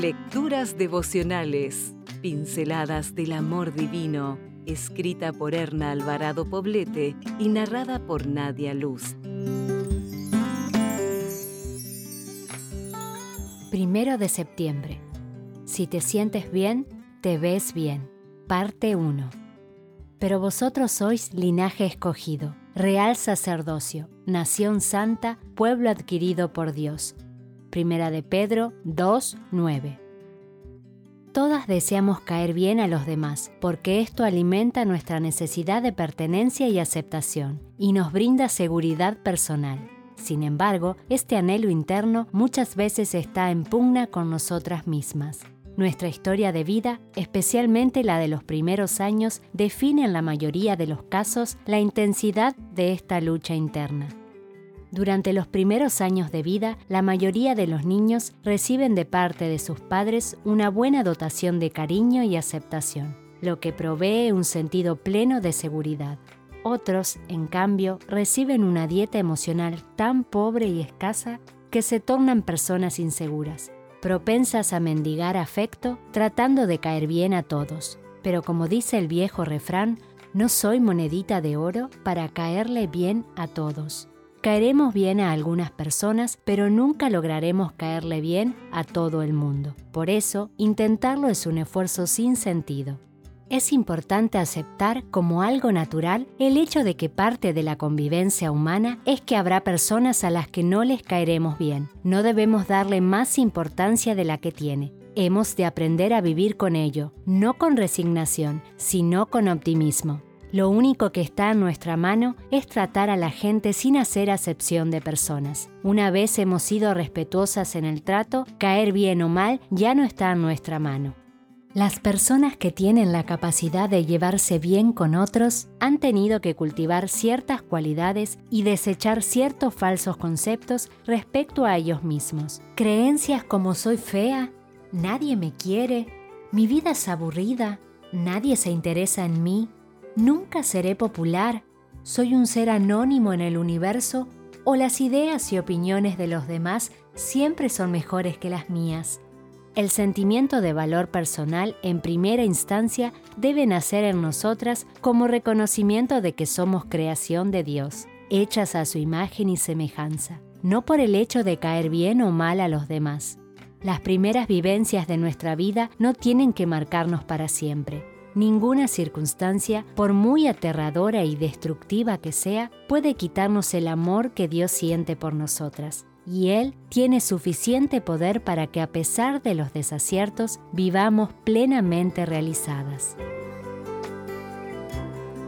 Lecturas devocionales, pinceladas del amor divino, escrita por Erna Alvarado Poblete y narrada por Nadia Luz. Primero de septiembre. Si te sientes bien, te ves bien. Parte 1. Pero vosotros sois linaje escogido, real sacerdocio, nación santa, pueblo adquirido por Dios Primera de Pedro 2, 9. Todas deseamos caer bien a los demás, porque esto alimenta nuestra necesidad de pertenencia y aceptación, y nos brinda seguridad personal. Sin embargo, este anhelo interno muchas veces está en pugna con nosotras mismas. Nuestra historia de vida, especialmente la de los primeros años, define en la mayoría de los casos la intensidad de esta lucha interna. Durante los primeros años de vida, la mayoría de los niños reciben de parte de sus padres una buena dotación de cariño y aceptación, lo que provee un sentido pleno de seguridad. Otros, en cambio, reciben una dieta emocional tan pobre y escasa que se tornan personas inseguras, propensas a mendigar afecto tratando de caer bien a todos. Pero como dice el viejo refrán, no soy monedita de oro para caerle bien a todos. Caeremos bien a algunas personas, pero nunca lograremos caerle bien a todo el mundo. Por eso, intentarlo es un esfuerzo sin sentido. Es importante aceptar como algo natural el hecho de que parte de la convivencia humana es que habrá personas a las que no les caeremos bien. No debemos darle más importancia de la que tiene. Hemos de aprender a vivir con ello, no con resignación, sino con optimismo. Lo único que está en nuestra mano es tratar a la gente sin hacer acepción de personas. Una vez hemos sido respetuosas en el trato, caer bien o mal ya no está en nuestra mano. Las personas que tienen la capacidad de llevarse bien con otros han tenido que cultivar ciertas cualidades y desechar ciertos falsos conceptos respecto a ellos mismos. Creencias como soy fea, nadie me quiere, mi vida es aburrida, nadie se interesa en mí, Nunca seré popular, soy un ser anónimo en el universo o las ideas y opiniones de los demás siempre son mejores que las mías. El sentimiento de valor personal en primera instancia debe nacer en nosotras como reconocimiento de que somos creación de Dios, hechas a su imagen y semejanza, no por el hecho de caer bien o mal a los demás. Las primeras vivencias de nuestra vida no tienen que marcarnos para siempre Ninguna circunstancia, por muy aterradora y destructiva que sea, puede quitarnos el amor que Dios siente por nosotras. Y Él tiene suficiente poder para que a pesar de los desaciertos vivamos plenamente realizadas.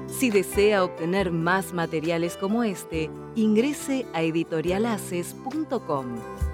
Si desea obtener más materiales como este, ingrese a editorialaces.com.